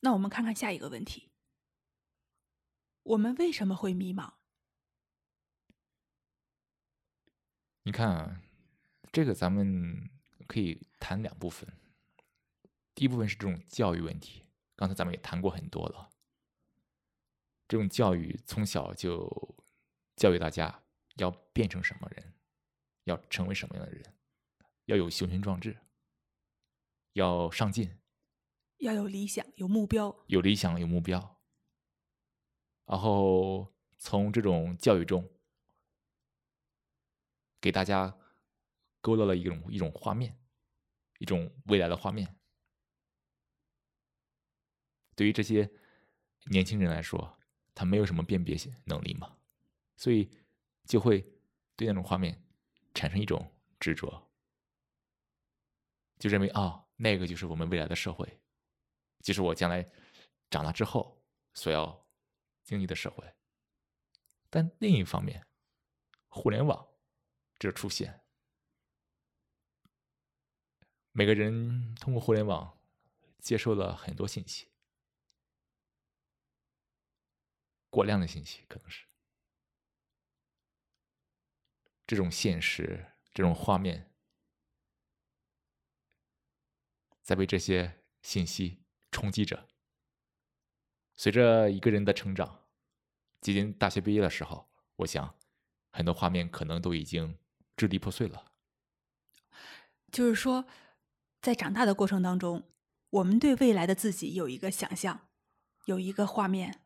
那我们看看下一个问题：我们为什么会迷茫？你看啊，这个咱们可以谈两部分。第一部分是这种教育问题，刚才咱们也谈过很多了。这种教育从小就教育大家要变成什么人，要成为什么样的人，要有雄心壮志，要上进，要有理想、有目标。有理想、有目标。然后从这种教育中，给大家勾勒了一种一种画面，一种未来的画面。对于这些年轻人来说，他没有什么辨别能力嘛，所以就会对那种画面产生一种执着，就认为啊，那个就是我们未来的社会，就是我将来长大之后所要经历的社会。但另一方面，互联网这出现，每个人通过互联网接受了很多信息。过量的信息可能是这种现实，这种画面，在被这些信息冲击着。随着一个人的成长，接近大学毕业的时候，我想很多画面可能都已经支离破碎了。就是说，在长大的过程当中，我们对未来的自己有一个想象，有一个画面。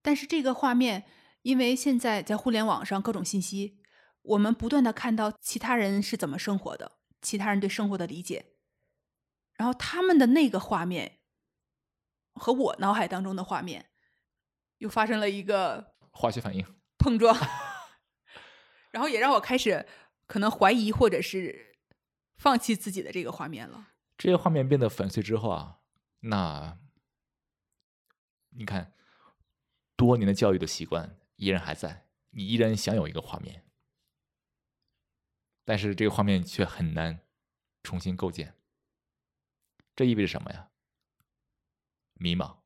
但是这个画面，因为现在在互联网上各种信息，我们不断的看到其他人是怎么生活的，其他人对生活的理解，然后他们的那个画面和我脑海当中的画面又发生了一个化学反应碰撞，然后也让我开始可能怀疑或者是放弃自己的这个画面了。这些画面变得粉碎之后啊，那你看。多年的教育的习惯依然还在，你依然想有一个画面，但是这个画面却很难重新构建。这意味着什么呀？迷茫。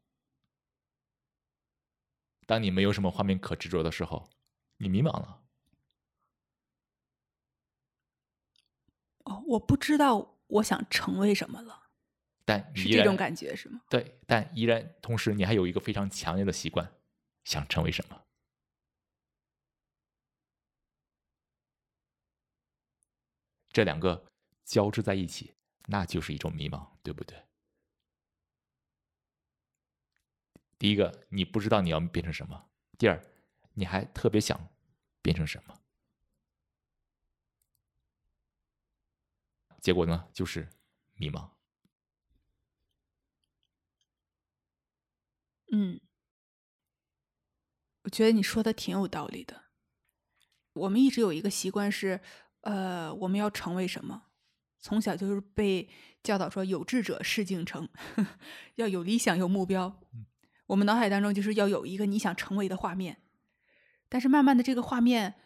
当你没有什么画面可执着的时候，你迷茫了。哦，我不知道我想成为什么了，但是这种感觉是吗？对，但依然同时你还有一个非常强烈的习惯。想成为什么？这两个交织在一起，那就是一种迷茫，对不对？第一个，你不知道你要变成什么；第二，你还特别想变成什么。结果呢，就是迷茫。嗯。我觉得你说的挺有道理的。我们一直有一个习惯是，呃，我们要成为什么？从小就是被教导说“有志者事竟成”，要有理想、有目标。我们脑海当中就是要有一个你想成为的画面。但是慢慢的，这个画面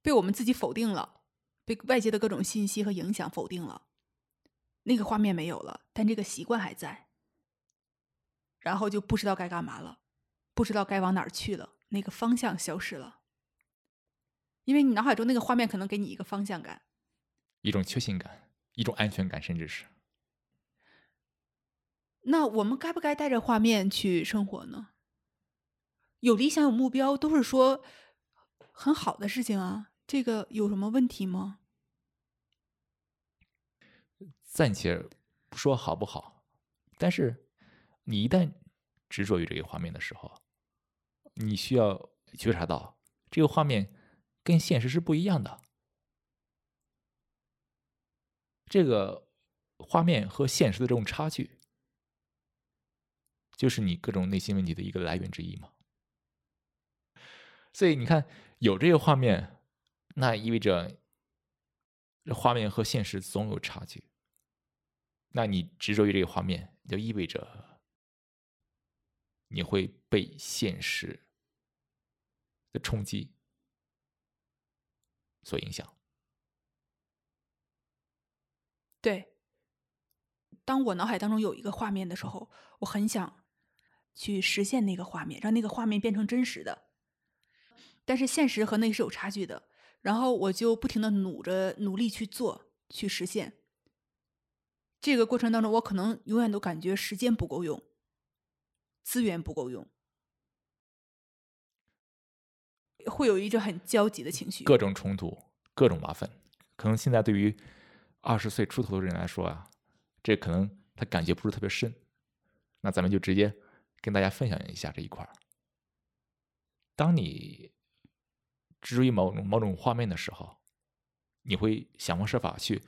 被我们自己否定了，被外界的各种信息和影响否定了。那个画面没有了，但这个习惯还在。然后就不知道该干嘛了，不知道该往哪儿去了。那个方向消失了，因为你脑海中那个画面可能给你一个方向感，一种确信感，一种安全感，甚至是。那我们该不该带着画面去生活呢？有理想、有目标，都是说很好的事情啊。这个有什么问题吗？暂且不说好不好，但是你一旦执着于这个画面的时候。你需要觉察到，这个画面跟现实是不一样的。这个画面和现实的这种差距，就是你各种内心问题的一个来源之一嘛。所以你看，有这个画面，那意味着画面和现实总有差距。那你执着于这个画面，就意味着你会被现实。的冲击所影响，对，当我脑海当中有一个画面的时候，我很想去实现那个画面，让那个画面变成真实的。但是现实和那是有差距的，然后我就不停的努着努力去做，去实现。这个过程当中，我可能永远都感觉时间不够用，资源不够用，会有一种很焦急的情绪。各种冲突，各种麻烦，可能现在对于二十岁出头的人来说啊，这可能他感觉不是特别深。那咱们就直接跟大家分享一下这一块儿。当你执着于某种某种画面的时候，你会想方设法去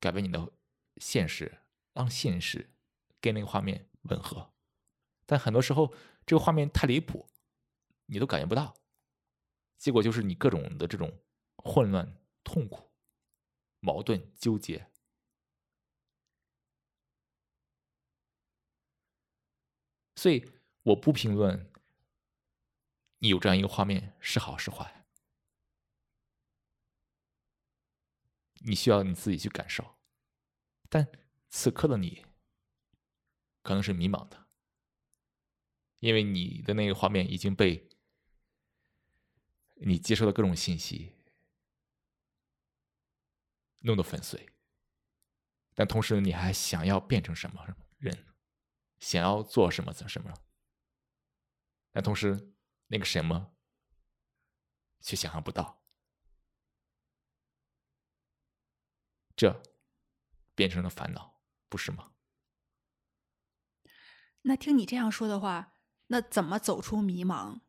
改变你的现实，让现实跟那个画面吻合。但很多时候，这个画面太离谱，你都感觉不到。结果就是你各种的这种混乱、痛苦、矛盾、纠结。所以，我不评论你有这样一个画面是好是坏，你需要你自己去感受。但此刻的你可能是迷茫的，因为你的那个画面已经被你接受的各种信息弄得粉碎。但同时，你还想要变成什么人？想要做什么做什么，但同时那个什么却想象不到，这变成了烦恼，不是吗？那听你这样说的话，那怎么走出迷茫？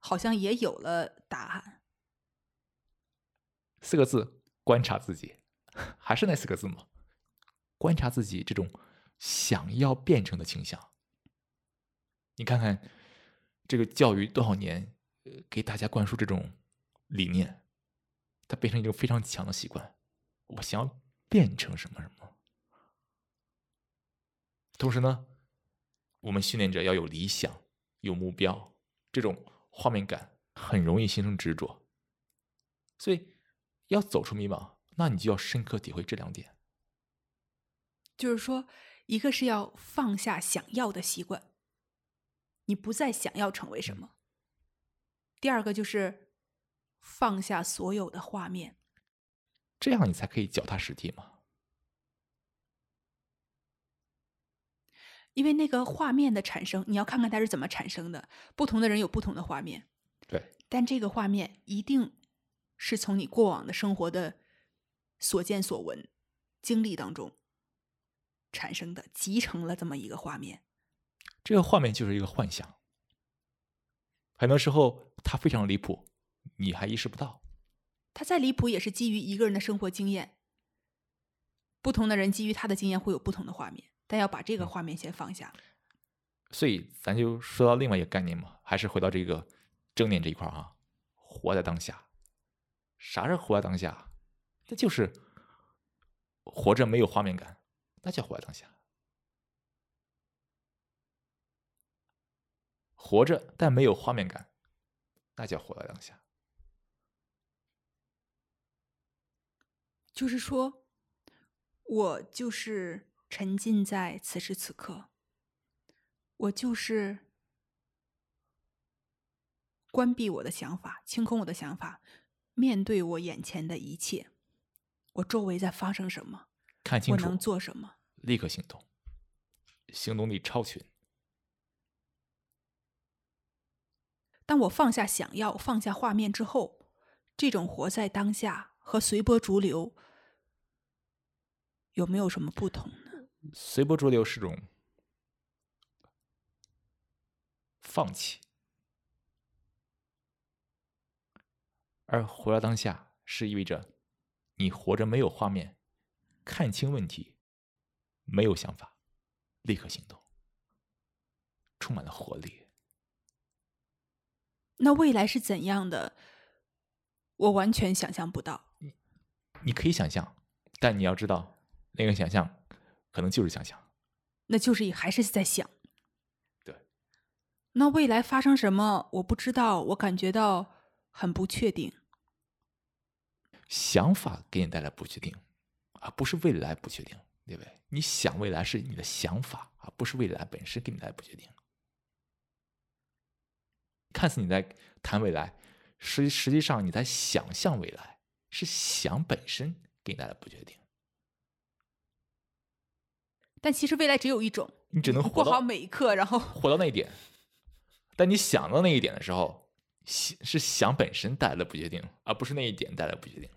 好像也有了答案。四个字：观察自己，还是那四个字吗？观察自己这种。想要变成的倾向，你看看这个教育多少年，呃给大家灌输这种理念，它变成一种非常强的习惯。我想要变成什么什么，同时呢，我们训练者要有理想、有目标，这种画面感很容易形成执着。所以，要走出迷茫，那你就要深刻体会这两点，就是说。一个是要放下想要的习惯，你不再想要成为什么。第二个就是放下所有的画面，这样你才可以脚踏实地嘛。因为那个画面的产生，你要看看它是怎么产生的。不同的人有不同的画面，对。但这个画面一定是从你过往的生活的所见所闻、经历当中。产生的集成了这么一个画面，这个画面就是一个幻想。很多时候它非常离谱，你还意识不到。它再离谱也是基于一个人的生活经验。不同的人基于他的经验会有不同的画面，但要把这个画面先放下。所以咱就说到另外一个概念嘛，还是回到这个正念这一块啊，活在当下。啥是活在当下？那就是活着没有画面感。那叫活在当下，活着但没有画面感，那叫活在当下。就是说，我就是沉浸在此时此刻，我就是关闭我的想法，清空我的想法，面对我眼前的一切，我周围在发生什么。看清楚，我能做什么？立刻行动，行动力超群。当我放下想要、放下画面之后，这种活在当下和随波逐流有没有什么不同呢？随波逐流是种放弃，而活在当下是意味着你活着没有画面。看清问题，没有想法，立刻行动，充满了活力。那未来是怎样的？我完全想象不到。你你可以想象，但你要知道，那个想象可能就是想象，那就是还是在想。对。那未来发生什么？我不知道，我感觉到很不确定。想法给你带来不确定。而不是未来不确定，对不对？你想未来是你的想法啊，不是未来本身给你带来不确定。看似你在谈未来，实实际上你在想象未来，是想本身给你带来不确定。但其实未来只有一种，你只能活好每一刻，然后活到那一点。但你想到那一点的时候，想是想本身带来的不确定，而不是那一点带来的不确定，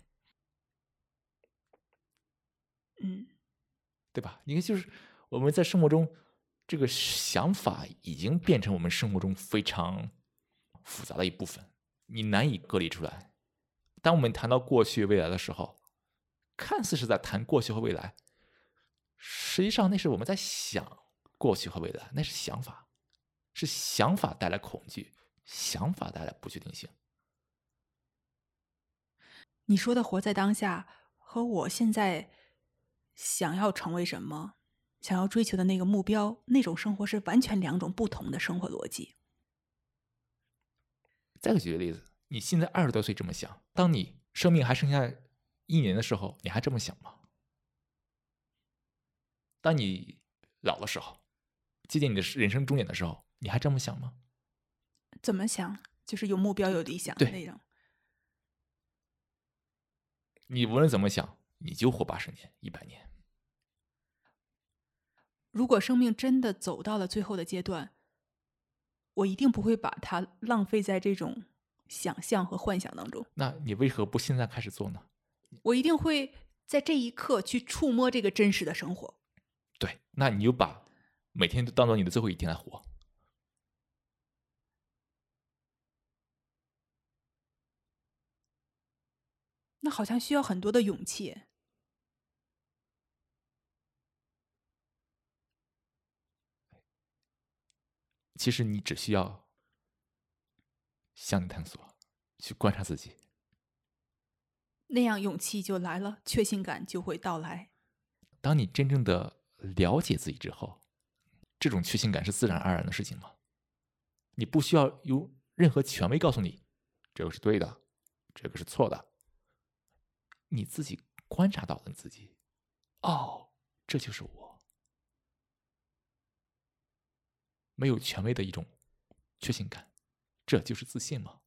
嗯，对吧？你看，就是我们在生活中，这个想法已经变成我们生活中非常复杂的一部分，你难以隔离出来。当我们谈到过去未来的时候，看似是在谈过去和未来，实际上那是我们在想过去和未来，那是想法，是想法带来恐惧，想法带来不确定性。你说的活在当下和我现在想要成为什么、想要追求的那个目标，那种生活是完全两种不同的生活逻辑。再举个例子，你现在二十多岁这么想，当你生命还剩下一年的时候，你还这么想吗？当你老的时候，接近你的人生终点的时候，你还这么想吗？怎么想？就是有目标、有理想的对那种。你无论怎么想，你就活八十年、一百年。如果生命真的走到了最后的阶段，我一定不会把它浪费在这种想象和幻想当中。那你为何不现在开始做呢？我一定会在这一刻去触摸这个真实的生活。对，那你就把每天都当做你的最后一天来活。那好像需要很多的勇气。其实你只需要向内探索，去观察自己。那样勇气就来了，确信感就会到来。当你真正的了解自己之后，这种确信感是自然而然的事情吗？你不需要有任何权威告诉你这个是对的，这个是错的。你自己观察到了你自己，哦，这就是我，没有权威的一种确信感，这就是自信吗？